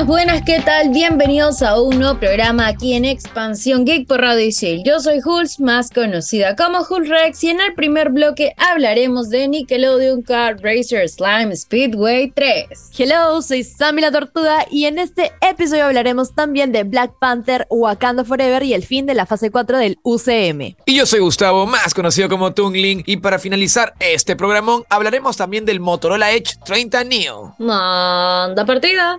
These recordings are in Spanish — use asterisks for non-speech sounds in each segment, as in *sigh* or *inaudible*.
Buenas, buenas, ¿qué tal? Bienvenidos a un nuevo programa aquí en Expansión Geek por Radio Isil. Yo soy Hulz, más conocida como Hulz Rex, y en el primer bloque hablaremos de Nickelodeon Kart Racer Slime Speedway 3. Hello, soy Sammy la Tortuga, y en este episodio hablaremos también de Black Panther, Wakanda Forever y el fin de la fase 4 del UCM. Y yo soy Gustavo, más conocido como Tungling, y para finalizar este programón hablaremos también del Motorola Edge 30 Neo. Manda partida.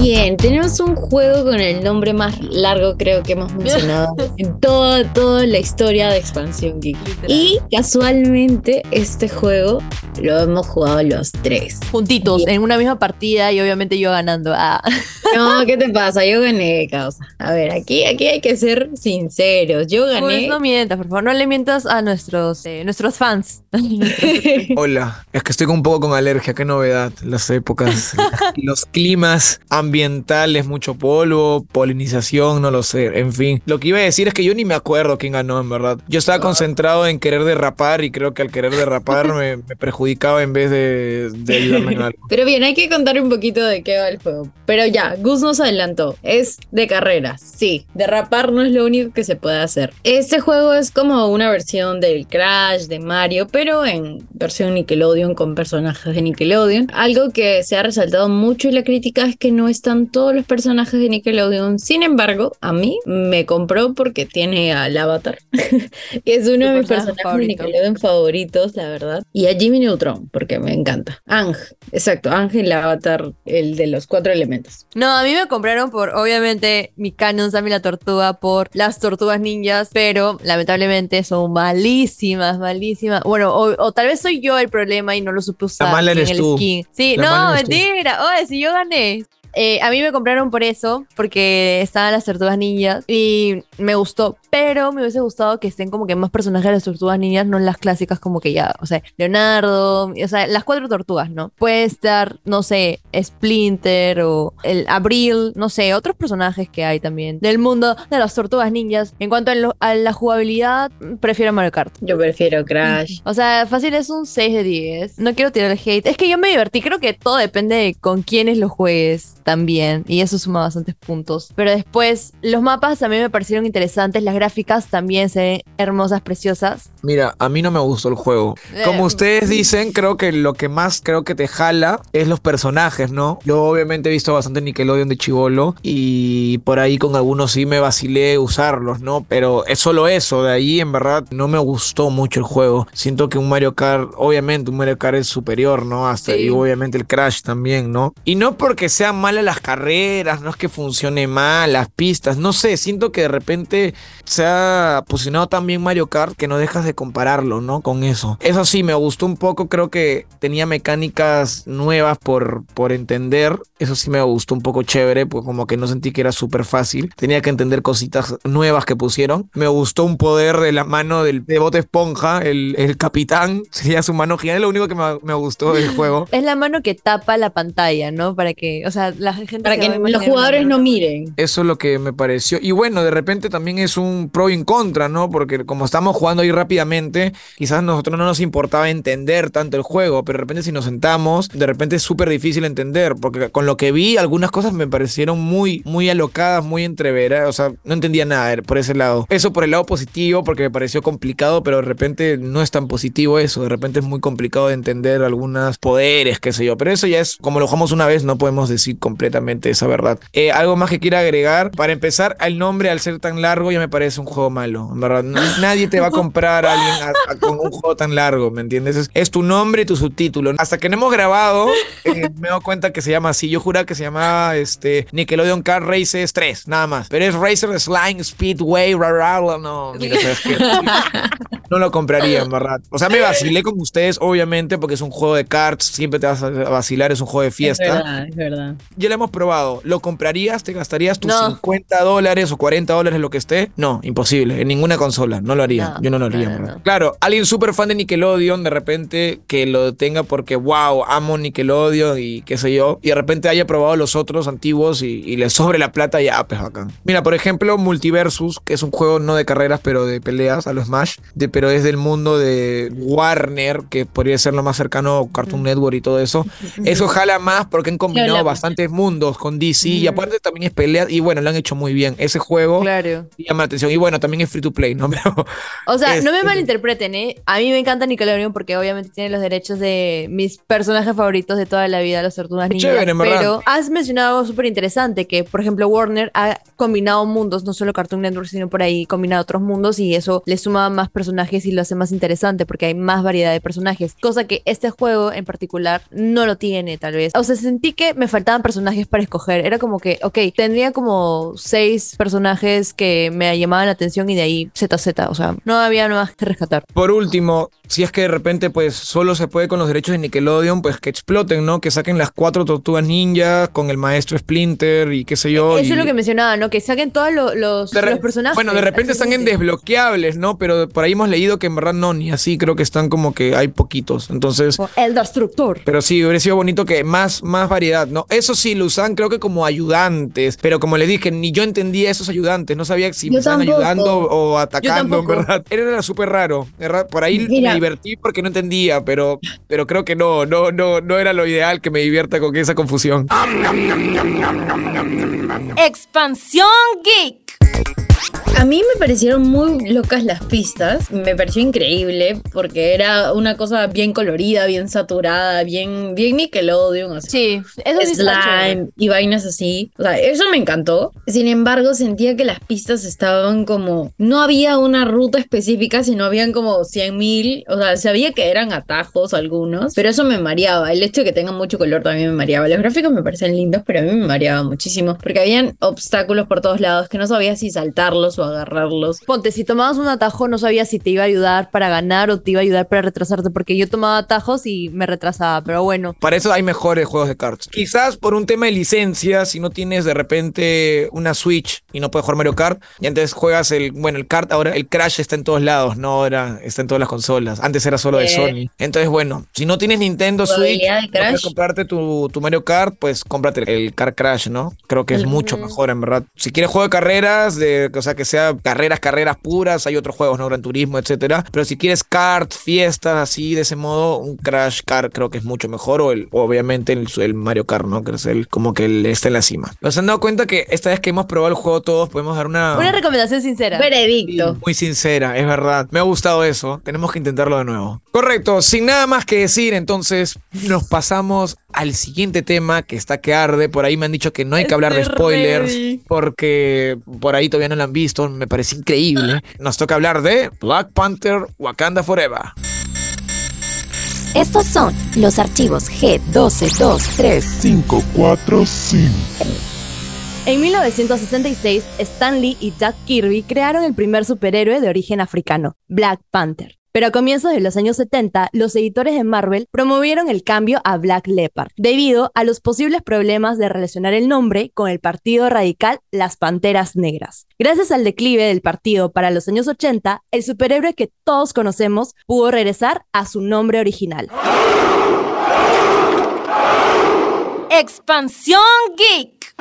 Bien, tenemos un juego con el nombre más largo creo que hemos mencionado *laughs* en toda, toda la historia de Expansión Geek. Y casualmente este juego lo hemos jugado los tres. Juntitos, en una misma partida y obviamente yo ganando. Ah. *laughs* No, ¿qué te pasa? Yo gané, causa. A ver, aquí, aquí hay que ser sinceros. Yo Pues gané. no mientas, por favor, no le mientas a nuestros, eh, nuestros fans. *laughs* Hola, es que estoy un poco con alergia, qué novedad. Las épocas, los climas ambientales, mucho polvo, polinización, no lo sé, en fin. Lo que iba a decir es que yo ni me acuerdo quién ganó, en verdad. Yo estaba concentrado en querer derrapar y creo que al querer derrapar *laughs* me, me perjudicaba en vez de, de ayudarme en algo. Pero bien, hay que contar un poquito de qué va el juego. Pero ya, Gus nos adelantó. Es de carreras, sí. Derrapar no es lo único que se puede hacer. Este juego es como una versión del Crash, de Mario, pero en versión Nickelodeon con personajes de Nickelodeon. Algo que se ha resaltado mucho en la crítica es que no están todos los personajes de Nickelodeon. Sin embargo, a mí me compró porque tiene al Avatar. *laughs* que es uno de mis personaje personajes de favorito. Nickelodeon favoritos, la verdad. Y a Jimmy Neutron, porque me encanta. Ang, exacto, Ang el Avatar, el de los cuatro elementos. No, a mí me compraron por, obviamente, mi canon Sammy la Tortuga por las tortugas ninjas, pero lamentablemente son malísimas, malísimas. Bueno, o, o tal vez soy yo el problema y no lo supe usar mala en eres el tú. skin. Sí, La no, mala eres tú. mentira. Oye, si yo gané. Eh, a mí me compraron por eso, porque estaban las tortugas ninjas y me gustó, pero me hubiese gustado que estén como que más personajes de las tortugas ninjas, no las clásicas como que ya, o sea, Leonardo, o sea, las cuatro tortugas, ¿no? Puede estar, no sé, Splinter o el Abril, no sé, otros personajes que hay también del mundo de las tortugas ninjas. En cuanto a, lo- a la jugabilidad, prefiero Mario Kart. Yo prefiero Crash. O sea, fácil es un 6 de 10. No quiero tirar el hate. Es que yo me divertí. Creo que todo depende de con quiénes lo juegues también. Y eso suma bastantes puntos. Pero después, los mapas también me parecieron interesantes. Las gráficas también se ven hermosas, preciosas. Mira, a mí no me gustó el juego. Como Eh, ustedes dicen, creo que lo que más creo que te jala es los personajes, ¿no? Yo obviamente he visto bastante Nickelodeon de chivolo y por ahí con algunos sí me vacilé usarlos, ¿no? Pero es solo eso, de ahí en verdad no me gustó mucho el juego. Siento que un Mario Kart, obviamente un Mario Kart es superior, ¿no? Hasta Sí. y obviamente el Crash también, ¿no? Y no porque sean las carreras, no es que funcione mal las pistas, no sé, siento que de repente se ha posicionado tan bien Mario Kart que no dejas de compararlo, ¿no? Con eso. Eso sí, me gustó un poco, creo que tenía mecánicas nuevas por, por entender. Eso sí me gustó un poco chévere, pues como que no sentí que era súper fácil. Tenía que entender cositas nuevas que pusieron. Me gustó un poder de la mano del de Bote Esponja, el, el capitán. *laughs* Sería su mano gigante, lo único que me, me gustó del juego. Es la mano que tapa la pantalla, ¿no? Para que, o sea, la gente. Para que los jugadores no miren. Eso es lo que me pareció. Y bueno, de repente también es un pro y en contra, ¿no? Porque como estamos jugando ahí rápidamente, quizás a nosotros no nos importaba entender tanto el juego, pero de repente si nos sentamos, de repente es súper difícil entender, porque con lo que vi, algunas cosas me parecieron muy, muy alocadas, muy entreveras, o sea, no entendía nada por ese lado. Eso por el lado positivo, porque me pareció complicado, pero de repente no es tan positivo eso, de repente es muy complicado de entender algunos poderes, qué sé yo, pero eso ya es, como lo jugamos una vez, no podemos decir completamente esa verdad. Eh, algo más que quiera agregar. Para empezar, el nombre al ser tan largo ya me parece un juego malo. En verdad, nadie te va a comprar a alguien con un juego tan largo, ¿me entiendes? Es, es tu nombre y tu subtítulo. Hasta que no hemos grabado, eh, me dado cuenta que se llama así. Yo juraba que se llamaba este, Nickelodeon Car Races 3, nada más. Pero es Racer Slime Speedway, ra, ra, ra, no, mira, ¿sabes qué? No lo compraría, en verdad. O sea, me vacilé con ustedes, obviamente, porque es un juego de cards, siempre te vas a vacilar, es un juego de Es fiesta. verdad, es verdad. Ya lo hemos probado. ¿Lo comprarías? ¿Te gastarías tus No. 50 dólares o 40 dólares, lo que esté? No, imposible. En ninguna consola. No lo haría. No, Yo no lo haría. Claro, alguien súper fan de Nickelodeon, de repente que lo tenga porque, wow, amo Nickelodeon y qué sé yo. Y de repente haya probado los otros antiguos y, y le sobre la plata y ya, pues bacán. Mira, por ejemplo, Multiversus, que es un juego no de carreras, pero de peleas a los Smash, de, pero es del mundo de Warner, que podría ser lo más cercano a Cartoon Network y todo eso. *laughs* Eso jala más porque han combinado hablamos. Mundos con DC y aparte también es pelea y bueno, lo han hecho muy bien. Ese juego Claro. llama la atención y bueno, también es free to play, ¿no? *laughs* Pero O sea, Es- no me es- malinterpreten, ¿eh? A mí me encanta Nickelodeon porque obviamente tiene los derechos de mis personajes favoritos de toda la vida, las tortugas ninjas. verdad. pero has mencionado algo súper interesante, que por ejemplo Warner ha combinado mundos, no solo Cartoon Network, sino por ahí combinado otros mundos y eso le suma más personajes y lo hace más interesante porque hay más variedad de personajes. Cosa que este juego en particular no lo tiene, tal vez. O sea, sentí que me faltaban personajes para escoger. Era como que, ok, tendría como seis personajes que me llamaban la atención y de ahí ZZ. O sea, no había nada más que rescatar. por último, si es que de repente pues solo se puede con los derechos de Nickelodeon, pues que exploten, ¿no? Que saquen las cuatro tortugas ninjas con el maestro Splinter y qué sé yo. Eso y- es lo que mencionaba, ¿no? Que saquen todos lo- los, re- los personajes. Bueno, de repente están en desbloqueables, ¿no? Pero por ahí hemos leído que en verdad no, ni así creo que están como que hay poquitos. Entonces, Como El Destructor. Pero sí, hubiera sido bonito que más, más variedad, ¿no? Eso sí, lo usaban creo que como ayudantes, pero como les dije, ni yo entendía esos ayudantes, no sabía si Yo me estaban tampoco. ayudando o atacando, en verdad. Era súper raro, por ahí Mira. me divertí porque no entendía, pero, pero creo que no, no, no, no era lo ideal que me divierta con esa confusión. Expansión Geek. A mí me parecieron muy locas las pistas, me pareció increíble porque era una cosa bien colorida, bien saturada, bien, bien Nickelodeon, o sea, Sí, eso sí slime y vainas así. O sea, eso me encantó. Sin embargo, sentía que las pistas estaban como. No había una ruta específica, sino habían como 100 mil. O sea, sabía que eran atajos algunos, pero eso me mareaba. El hecho de que tengan mucho color también me mareaba. Los gráficos me parecen lindos, pero a mí me mareaba muchísimo porque habían obstáculos por todos lados que no sabía si o agarrarlos. Ponte, si tomabas un atajo, no sabía si te iba a ayudar para ganar o te iba a ayudar para retrasarte, porque yo tomaba atajos y me retrasaba, pero bueno. Para eso hay mejores juegos de cartas. Quizás por un tema de licencia, si no tienes de repente una Switch y no puedes jugar Mario Kart, y antes juegas el, bueno, el kart, ahora el Crash está en todos lados, no ahora está en todas las consolas. Antes era solo de Eh. Sony. Entonces, bueno, si no tienes Nintendo Switch, no puedes comprarte tu, tu Mario Kart, pues cómprate el Kart Crash, ¿no? Creo que es mucho mejor, en verdad. Si quieres juego de carreras, de, o sea, que sea carreras, carreras puras, hay otros juegos, ¿no? Gran Turismo, etcétera. Pero si quieres kart, fiestas, así, de ese modo, un Crash Kart creo que es mucho mejor. O el, obviamente el, el Mario Kart, ¿no? Que es el, como que el, está en la cima. ¿Nos han dado cuenta que esta vez que hemos probado el juego todos, podemos dar una... Una recomendación sincera. Veredicto. Muy sincera, es verdad. Me ha gustado eso. Tenemos que intentarlo de nuevo. Correcto, sin nada más que decir, entonces nos pasamos al siguiente tema que está que arde. Por ahí me han dicho que no hay que hablar de spoilers ready. porque por ahí todavía no lo han visto. Me parece increíble. Nos toca hablar de Black Panther Wakanda Forever. Estos son los archivos G1223. 545. En 1966, Stan Lee y Jack Kirby crearon el primer superhéroe de origen africano, Black Panther. Pero a comienzos de los años 70, los editores de Marvel promovieron el cambio a Black Leopard, debido a los posibles problemas de relacionar el nombre con el partido radical Las Panteras Negras. Gracias al declive del partido para los años 80, el superhéroe que todos conocemos pudo regresar a su nombre original. Expansión Geek.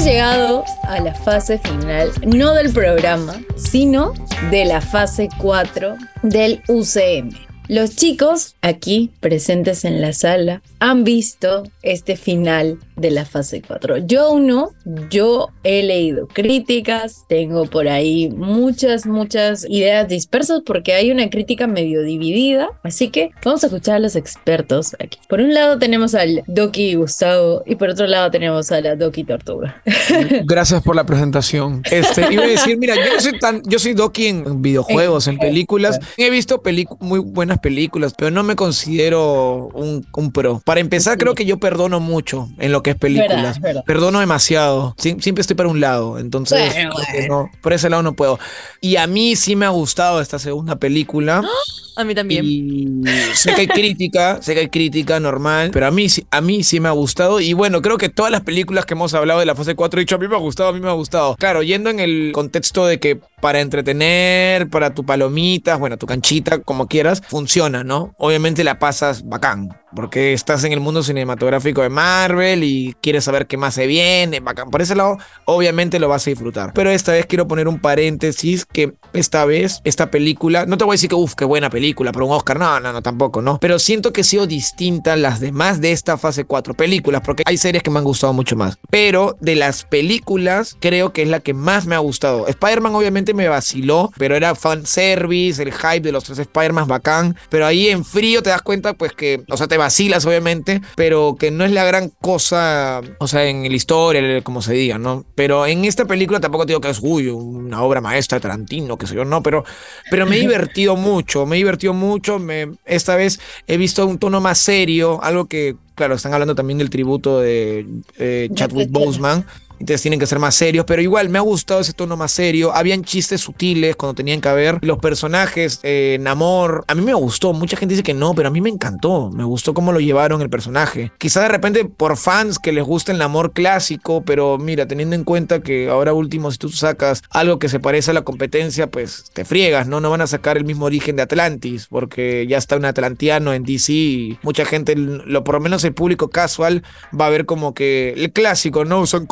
Hemos llegado a la fase final, no del programa, sino de la fase 4 del UCM. Los chicos aquí presentes en la sala han visto este final de la fase 4. Yo aún no, yo he leído críticas, tengo por ahí muchas, muchas ideas dispersas porque hay una crítica medio dividida, así que vamos a escuchar a los expertos aquí. Por un lado tenemos al Doki Gustavo y por otro lado tenemos a la Doki Tortuga. *laughs* Gracias por la presentación. Este, iba a decir, mira, yo no soy tan, yo soy Doki en *laughs* videojuegos, en películas. He visto muy buenas películas, pero no me considero un, un pro. Para empezar, creo que yo perdono mucho en lo que es películas. Verdad, verdad. Perdono demasiado. Sie- siempre estoy para un lado. Entonces, Bueno, no, por ese lado no puedo. Y a mí sí me ha gustado esta segunda película. *gasps* A mí también. Y sé que hay crítica, sé que hay crítica normal, pero a mí, sí- a mí sí me ha gustado. Y bueno, creo que todas las películas que hemos hablado de la fase 4 he dicho, a mí me ha gustado, a mí me ha gustado. Claro, yendo en el contexto de que para entretener, para tu palomitas, bueno, tu canchita, como quieras, funciona, ¿no? Obviamente la pasas bacán. Porque estás en el mundo cinematográfico de Marvel y quieres saber qué más se viene, bacán. Por ese lado, obviamente lo vas a disfrutar. Pero esta vez quiero poner un paréntesis que esta vez, esta película, no te voy a decir que, uff, qué buena película, pero un Oscar, no, no, no, tampoco, ¿no? Pero siento que ha sido distinta las demás de esta fase 4 películas, porque hay series que me han gustado mucho más. Pero de las películas, creo que es la que más me ha gustado. Spider-Man obviamente me vaciló, pero era fanservice, el hype de los tres Spider-Man bacán. Pero ahí en frío te das cuenta, pues que, o sea, te vacilas obviamente, pero que no es la gran cosa, o sea, en la historia, como se diga, ¿no? Pero en esta película tampoco te digo que es, uy, una obra maestra de Tarantino, qué sé yo, no, pero, pero me he *laughs* divertido mucho, me he divertido mucho. Me, esta vez he visto un tono más serio, algo que, claro, están hablando también del tributo de eh, Chadwick Boseman. Entonces tienen que ser más serios, pero igual me ha gustado ese tono más serio. Habían chistes sutiles cuando tenían que haber. Los personajes, eh, Namor, a mí me gustó. Mucha gente dice que no, pero a mí me encantó. Me gustó cómo lo llevaron el personaje. Quizá de repente por fans que les guste el Namor clásico, pero mira, teniendo en cuenta que ahora último, si tú sacas algo que se parece a la competencia, pues te friegas, ¿no? No van a sacar el mismo origen de Atlantis, porque ya está un atlantiano en DC y mucha gente, lo, por lo menos el público casual, va a ver como que el clásico, ¿no? Se han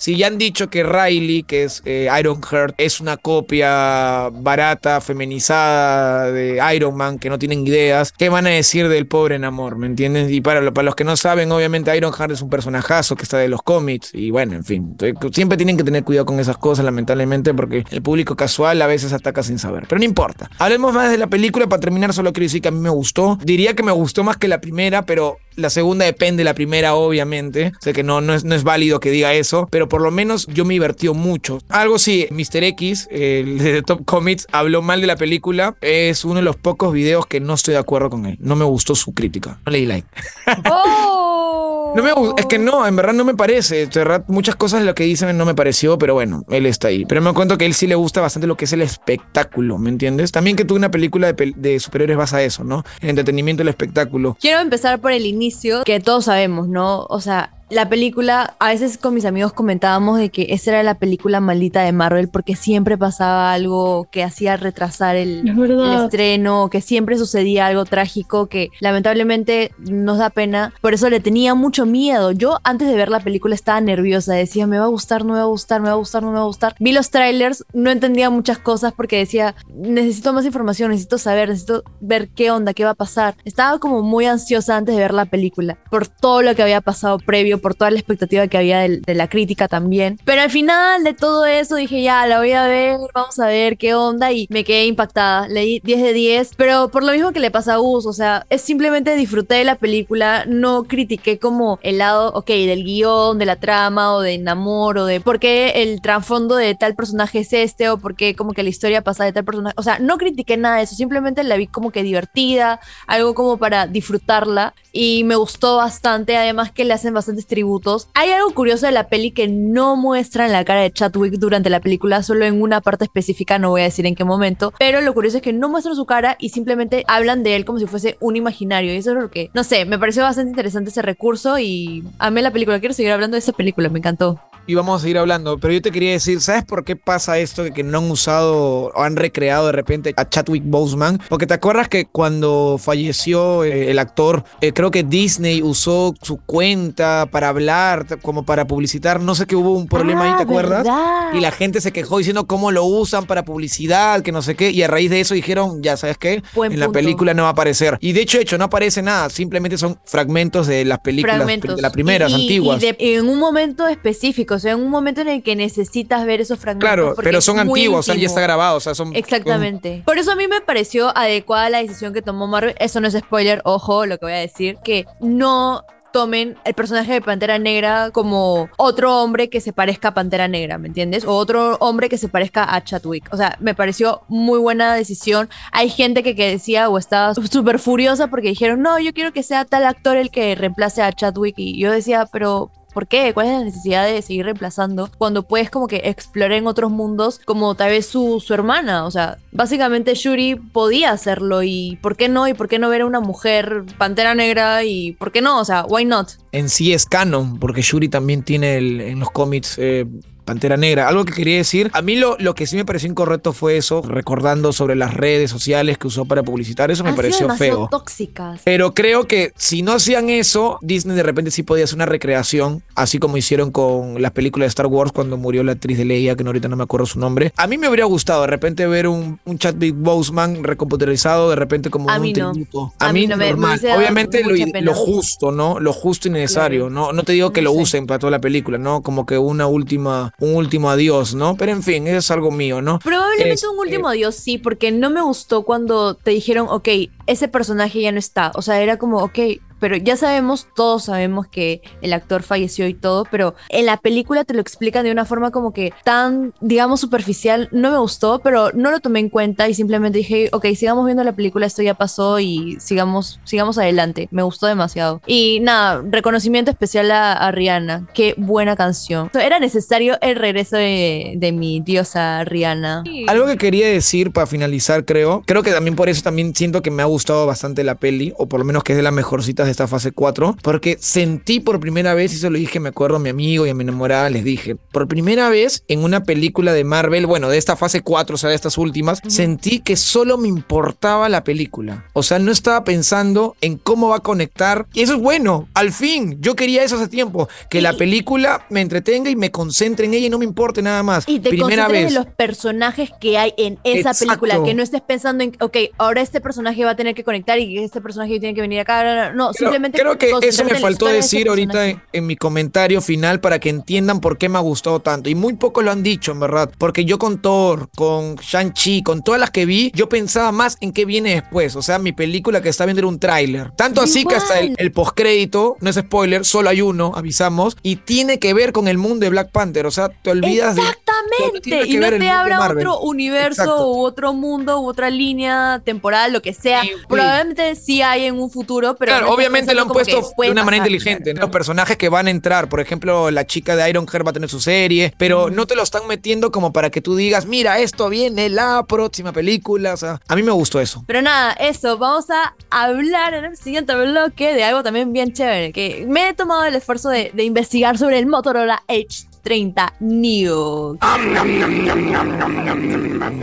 Si ya han dicho que Riley, que es eh, Ironheart, es una copia barata, feminizada de Iron Man, que no tienen ideas, ¿qué van a decir del pobre Namor? ¿Me entiendes? Y para, los que no saben, obviamente Ironheart es un personajazo que está de los cómics y bueno, en fin, siempre tienen que tener cuidado con esas cosas, lamentablemente, porque el público casual a veces ataca sin saber. Pero no importa. Hablemos más de la película. Para terminar, solo quiero decir que a mí me gustó. Diría que me gustó más que la primera, pero la segunda depende de la primera, obviamente. Sé que no, no, es, no es válido que diga eso, pero por lo menos yo me divertí mucho. Algo sí, Mr. X, el *laughs* de Top Comics, habló mal de la película. Es uno de los pocos videos que no estoy de acuerdo con él. No me gustó su crítica. No le di like. *laughs* ¡Oh! No me es que no, en verdad no me parece. De verdad, muchas cosas de lo que dicen no me pareció, pero bueno, él está ahí. Pero me cuento que a él sí le gusta bastante lo que es el espectáculo, ¿me entiendes? También que tú una película de, de superhéroes vas a eso, ¿no? El entretenimiento, el espectáculo. Quiero empezar por el inicio, que todos sabemos, ¿no? O sea, la película, a veces con mis amigos comentábamos de que esa era la película maldita de Marvel porque siempre pasaba algo que hacía retrasar el, Es verdad. el estreno, que siempre sucedía algo trágico que lamentablemente nos da pena. Por eso le tenía mucho miedo. Yo antes de ver la película estaba nerviosa, decía, me va a gustar, no me va a gustar, me va a gustar, no me va a gustar. Vi los trailers, no entendía muchas cosas porque decía, necesito más información, necesito saber, necesito ver qué onda, qué va a pasar. Estaba como muy ansiosa antes de ver la película por todo lo que había pasado previo, por toda la expectativa que había de, la crítica también. Pero al final de todo eso dije, ya, la voy a ver, vamos a ver qué onda y me quedé impactada. Leí 10 de 10, pero por lo mismo que le pasa a Gus, o sea, es simplemente disfruté de la película, no critiqué como el lado, ok, del guion, de la trama o de enamor o de por qué el trasfondo de tal personaje es este o por qué como que la historia pasa de tal personaje. O sea, no critiqué nada de eso, simplemente la vi como que divertida, algo como para disfrutarla y me gustó bastante, además que le hacen tributos. Hay algo curioso de la peli que no muestran la cara de Chadwick durante la película, solo en una parte específica, no voy a decir en qué momento, pero lo curioso es que no muestran su cara y simplemente hablan de él como si fuese un imaginario y eso es lo que, no sé, me pareció bastante interesante ese recurso y amé la película, quiero seguir hablando de esa película, me encantó. Y vamos a seguir hablando, pero yo te quería decir, ¿sabes por qué pasa esto de que no han usado o han recreado de repente a Chadwick Boseman? Porque te acuerdas que cuando falleció eh, el actor, eh, creo que Disney usó su cuenta para hablar, como para publicitar, no sé qué hubo un problema ahí, Ah, ¿te acuerdas? ¿verdad? Y la gente se quejó diciendo cómo lo usan para publicidad, que no sé qué, y a raíz de eso dijeron, ya sabes qué, Buen en la película no va a aparecer. Y de hecho, hecho, no aparece nada, simplemente son fragmentos de las películas fragmentos. de las primeras, y- antiguas. Y de- en un momento específico, o sea, en un momento en el que necesitas ver esos fragmentos. Claro, pero son antiguos, o sea, ya está grabado, o sea, son... Exactamente. Por eso a mí me pareció adecuada la decisión que tomó Marvel. Eso no es spoiler, ojo, lo que voy a decir, que no tomen el personaje de Pantera Negra como otro hombre que se parezca a Pantera Negra, ¿me entiendes? O otro hombre que se parezca a Chadwick. O sea, me pareció muy buena decisión. Hay gente que, que decía o estaba súper furiosa porque dijeron, no, yo quiero que sea tal actor el que reemplace a Chadwick. Y yo decía, pero ¿Por qué? ¿Cuál es la necesidad de seguir reemplazando cuando puedes como que explorar en otros mundos como tal vez su, su hermana? O sea, básicamente Shuri podía hacerlo y ¿por qué no? ¿Y por qué no ver a una mujer pantera negra? ¿Y por qué no? O sea, why not? En sí es canon, porque Shuri también tiene el- en los cómics... eh, Pantera Negra. Algo que quería decir, a mí lo, lo que sí me pareció incorrecto fue eso, recordando sobre las redes sociales que usó para publicitar, eso me Han pareció feo. tóxicas. Pero creo que si no hacían eso, Disney de repente sí podía hacer una recreación, así como hicieron con las películas de Star Wars cuando murió la actriz de Leia, que no- ahorita no me acuerdo su nombre. A mí me habría gustado de repente ver un, un Chadwick Boseman recomputerizado, de repente como A un no. tributo. A, A mí, mí no me- me normal. Obviamente lo, lo justo, ¿no? Lo justo y necesario. No, no te digo que lo usen para toda la película, ¿no? Como que una última, un último adiós, ¿no? Pero en fin, eso es algo mío, ¿no? Probablemente Este- un último adiós sí, porque no me gustó cuando te dijeron, ok, ese personaje ya no está. O sea, era como, ok, pero ya sabemos, todos sabemos que el actor falleció y todo, pero en la película te lo explican de una forma como que tan, digamos, superficial. No me gustó, pero no lo tomé en cuenta y simplemente dije, ok, sigamos viendo la película, esto ya pasó y sigamos, sigamos adelante. Me gustó demasiado. Y nada, reconocimiento especial a, a Rihanna. Qué buena canción. Era necesario el regreso de, de mi diosa Rihanna. Algo que quería decir para finalizar, creo. Creo que también por eso también siento que me ha gustado bastante la peli, o por lo menos que es de las mejorcitas de esta fase 4, porque sentí por primera vez, y eso lo dije, me acuerdo a mi amigo y a mi enamorada, les dije, por primera vez en una película de Marvel, bueno, de esta fase 4, o sea, de estas últimas, sentí que solo me importaba la película. O sea, no estaba pensando en cómo va a conectar. Y eso es bueno, al fin, yo quería eso hace tiempo, que la película me entretenga y me concentre en ella y no me importe nada más. Y te primera vez. en los personajes que hay en esa Exacto. película, que no estés pensando en, ok, ahora este personaje va a tener que conectar y este personaje tiene que venir acá. No, Creo- simplemente creo que eso me faltó de decir ahorita en, en mi comentario final para que entiendan por qué me ha gustado tanto. Y muy pocos lo han dicho, en verdad. Porque yo con Thor, con Shang-Chi, con todas las que vi, yo pensaba más en qué viene después. O sea, mi película que está viendo era un tráiler. Tanto así que hasta el, el postcrédito, no es spoiler, solo hay uno, avisamos, y tiene que ver con el mundo de Black Panther. O sea, te olvidas de... Exactamente. tiene que Y no te abra otro universo Exacto. u otro mundo u otra línea temporal, lo que sea. Sí, sí. Probablemente sí hay en un futuro, pero. Claro, no obviamente lo han puesto de una manera pasar. inteligente. ¿no? Los personajes que van a entrar, por ejemplo, la chica de Ironheart va a tener su serie, pero no te lo están metiendo como para que tú digas, mira, esto viene la próxima película. O sea, a mí me gustó eso. Pero nada, eso, vamos a hablar en el siguiente bloque de algo también bien chévere, que me he tomado el esfuerzo de, de investigar sobre el Motorola H30 Neo.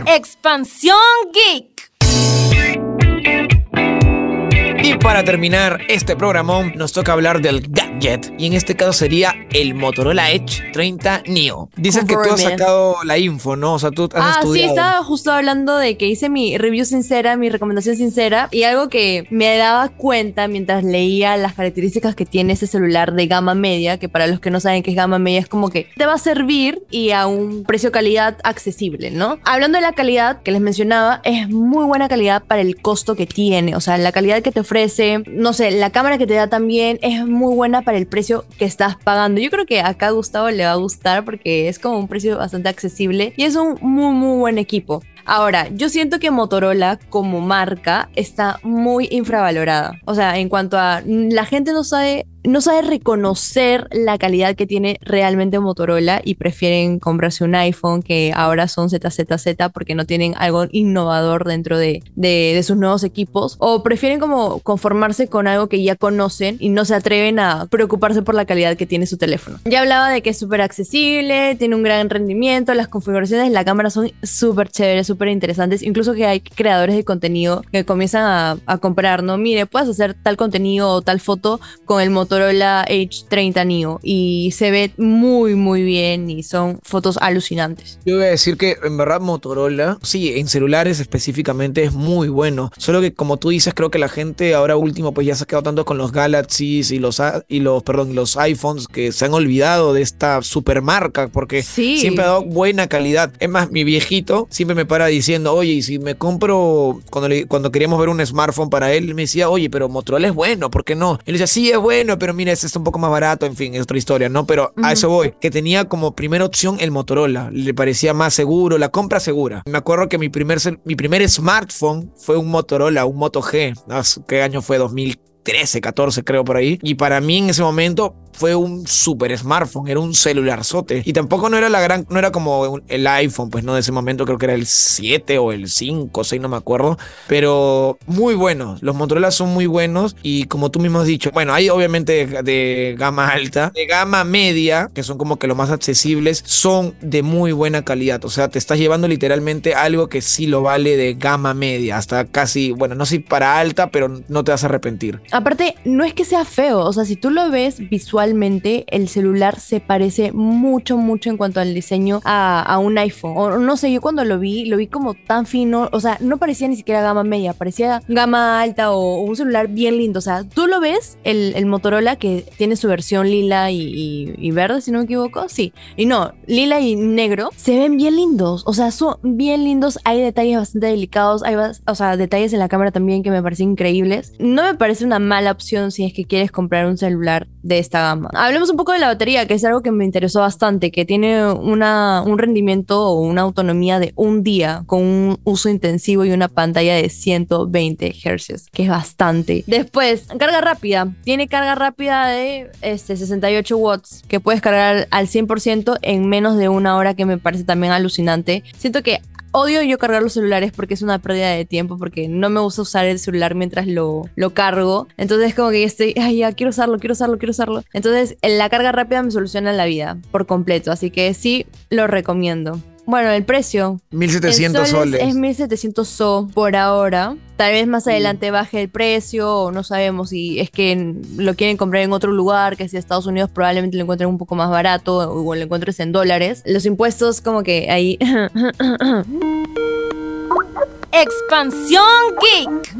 Expansión Geek. Y para terminar este programón, nos toca hablar del gadget. Y en este caso sería el Motorola Edge 30 Neo. Dices que tú has sacado la info, ¿no? O sea, tú has Ah, sí, estudiado. estaba justo hablando de que hice mi review sincera, mi recomendación sincera, y algo que me daba cuenta mientras leía las características que tiene ese celular de gama media, que para los que no saben qué es gama media, es como que te va a servir y a un precio-calidad accesible, ¿no? Hablando de la calidad que les mencionaba, es muy buena calidad para el costo que tiene, o sea, la calidad que te ofrece, no sé, la cámara que te da también es muy buena para el precio que estás pagando. Yo creo que acá a Gustavo le va a gustar porque es como un precio bastante accesible y es un muy, muy buen equipo. Ahora, yo siento que Motorola como marca está muy infravalorada. O sea, en cuanto a mm, la gente no sabe no sabe reconocer la calidad que tiene realmente Motorola y prefieren comprarse un iPhone que ahora son ZZZ porque no tienen algo innovador dentro de, de, de sus nuevos equipos o prefieren como conformarse con algo que ya conocen y no se atreven a preocuparse por la calidad que tiene su teléfono. Ya hablaba de que es súper accesible, tiene un gran rendimiento, las configuraciones de la cámara son súper chéveres, súper interesantes, incluso que hay creadores de contenido que comienzan a, a comprar, ¿no? Mire, puedes hacer tal contenido o tal foto con el Motorola H30 Neo y se ve muy muy bien y son fotos alucinantes. Yo voy a decir que en verdad Motorola, sí, en celulares específicamente es muy bueno. Solo que como tú dices, creo que la gente ahora último pues ya se ha quedado tanto con los Galaxies y los y los perdón, los iPhones que se han olvidado de esta supermarca porque Sí. siempre ha dado buena calidad. Es más, mi viejito siempre me para diciendo, "Oye, y si me compro cuando le- cuando queríamos ver un smartphone para él, me decía, "Oye, pero Motorola es bueno, ¿por qué no?" Él decía, "Sí, es bueno, pero mira, este está un poco más barato, en fin, es otra historia, ¿no?" Pero a eso voy, que tenía como primera opción el Motorola, le parecía más seguro, la compra segura. Me acuerdo que mi primer, mi primer smartphone fue un Motorola, un Moto G. ¿Hace- ¿Qué año fue? 2013, 14 creo por ahí. Y para mí en ese momento fue un super smartphone, era un celularzote. Y tampoco no era la gran, no era como el iPhone, pues no, de ese momento creo que era el 7 o el 5, 6, no me acuerdo. Pero muy buenos, los Motorola son muy buenos y como tú mismo has dicho, bueno, hay obviamente de, de gama alta, de gama media, que son como que los más accesibles, son de muy buena calidad. O sea, te estás llevando literalmente algo que sí lo vale de gama media, hasta casi, bueno, no sé para alta, pero no te vas a arrepentir. Aparte, no es que sea feo, o sea, si tú lo ves visualmente, el celular se parece mucho, mucho en cuanto al diseño a, un iPhone. O no sé, yo cuando lo vi, lo vi como tan fino, o sea, no parecía ni siquiera gama media, parecía gama alta o, un celular bien lindo. O sea, tú lo ves, el, Motorola que tiene su versión lila y, verde, si no me equivoco, sí. Y no, lila y negro, se ven bien lindos, o sea, son bien lindos, hay detalles bastante delicados, hay, o sea, detalles en la cámara también que me parecen increíbles. No me parece una mala opción si es que quieres comprar un celular de esta gama. Hablemos un poco de la batería, que es algo que me interesó bastante, que tiene una, un rendimiento o una autonomía de un día con un uso intensivo y una pantalla de 120 Hz, que es bastante. Después, carga rápida. Tiene carga rápida de este, 68 watts, que puedes cargar al 100% en menos de una hora, que me parece también alucinante. Siento que Odio yo cargar los celulares porque es una pérdida de tiempo, porque no me gusta usar el celular mientras lo, lo cargo. Entonces como que yo estoy, *laughs* ay, ya quiero usarlo, quiero usarlo, quiero usarlo. Entonces la carga rápida me soluciona la vida por completo, así que sí lo recomiendo. Bueno, el precio. 1700 en soles. Es 1700 so por ahora. Tal vez más adelante baje el precio o no sabemos si es que lo quieren comprar en otro lugar, que si Estados Unidos probablemente lo encuentren un poco más barato o lo encuentres en dólares. Los impuestos como que ahí... Expansión Geek.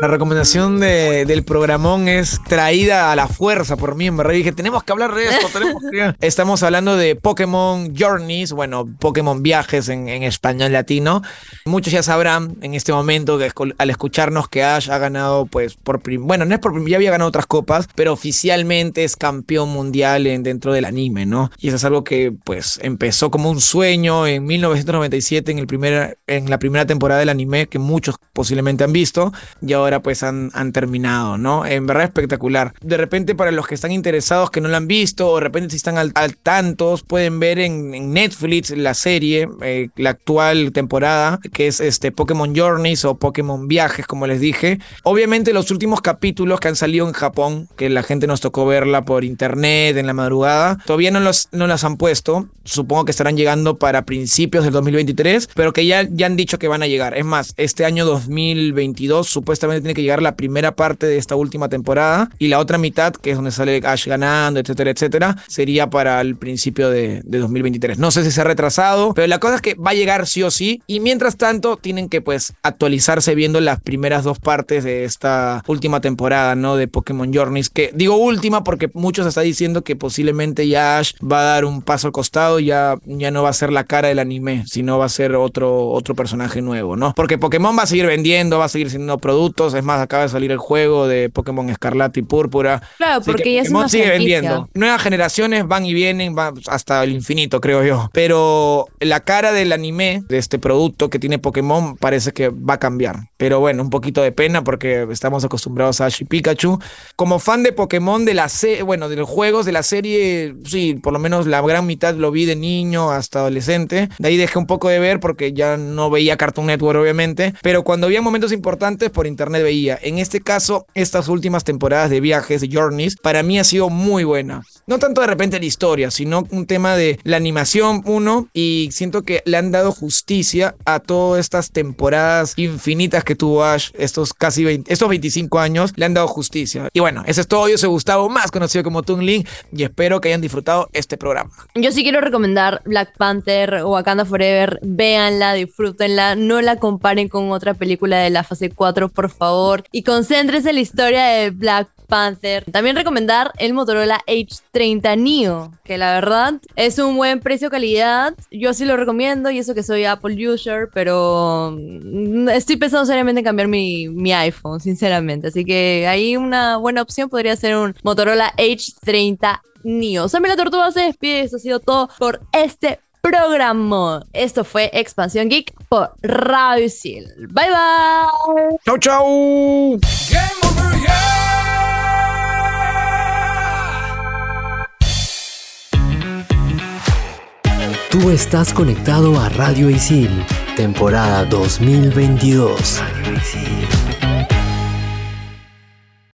La recomendación de- del programón es traída a la fuerza por mí, en verdad. Dije, tenemos que hablar de esto, tenemos que... *laughs* Estamos hablando de Pokémon Journeys, bueno, Pokémon Viajes en, en español latino. Muchos ya sabrán en este momento que al escucharnos que Ash ha ganado, pues, por prim- bueno, no es por prim- ya había ganado otras copas, pero oficialmente es campeón mundial en- dentro del anime, ¿no? Y eso es algo que, pues, empezó como un sueño en 1997 en, el primer, en la primera temporada del anime que muchos posiblemente han visto y ahora pues han, han terminado, ¿no? En verdad espectacular. De repente para los que están interesados que no lo han visto o de repente si están al, al tantos pueden ver en, en Netflix la serie, eh, la actual temporada que es este Pokémon Journeys o Pokémon Viajes como les dije. Obviamente los últimos capítulos que han salido en Japón, que la gente nos tocó verla por internet en la madrugada, todavía no, los, no las han puesto. Supongo que estarán llegando para principios del 2023, pero que ya, ya han dicho que van a llegar. Es más, este año 2022 supuestamente tiene que llegar la primera parte de esta última temporada y la otra mitad, que es donde sale Ash ganando, etcétera, etcétera, sería para el principio de, de 2023. No sé si se ha retrasado, pero la cosa es que va a llegar sí o sí y mientras tanto tienen que pues actualizarse viendo las primeras dos partes de esta última temporada, ¿no? De Pokémon Journeys, que digo última porque muchos están diciendo que posiblemente ya Ash va a dar un paso al costado, ya, ya no va a ser la cara del anime, sino va a ser otro, otro personaje nuevo, ¿no? Porque Pokémon va a seguir vendiendo, va a seguir siendo productos, juegos. Es más, acaba de salir el juego de Pokémon Escarlata y Púrpura. Claro, Así que porque ya es Pokémon una sigue franquicia. vendiendo. Nuevas generaciones van y vienen van hasta el infinito, creo yo. Pero la cara del anime, de este producto que tiene Pokémon, parece que va a cambiar. Pero bueno, un poquito de pena porque estamos acostumbrados a Ash y Pikachu. Como fan de Pokémon, de la se bueno, de los juegos, de la serie, sí, por lo menos la gran mitad lo vi de niño hasta adolescente. De ahí dejé un poco de ver porque ya no veía Cartoon Network, obviamente. Pero cuando había momentos importantes, por internet veía. En este caso, estas últimas temporadas de viajes, Journeys, para mí ha sido muy buena. No tanto de repente la historia, sino un tema de la animación, uno, y siento que le han dado justicia a todas estas temporadas infinitas que tuvo Ash, estos casi 20, estos 25 años, le han dado justicia. Y bueno, eso es todo. Yo soy Gustavo, más conocido como Toon Link, y espero que hayan disfrutado este programa. Yo sí quiero recomendar Black Panther o Wakanda Forever. Véanla, disfrútenla. No la comparen con otra película de la fase 4, por favor. Y concéntrense en la historia de Black Panther. También recomendar el Motorola H30 Neo, que la verdad es un buen precio-calidad. Yo sí lo recomiendo y eso que soy Apple user, pero mm, estoy pensando seriamente en cambiar mi, mi iPhone, sinceramente. Así que ahí una buena opción podría ser un Motorola H30 Neo. Sammy la Tortuga se despide. Esto ha sido todo por este programa. Esto fue Expansión Geek por Radio Isil. Bye bye. ¡Chau, chau! Tú estás conectado a Radio Isil, temporada 2022. Radio Isil.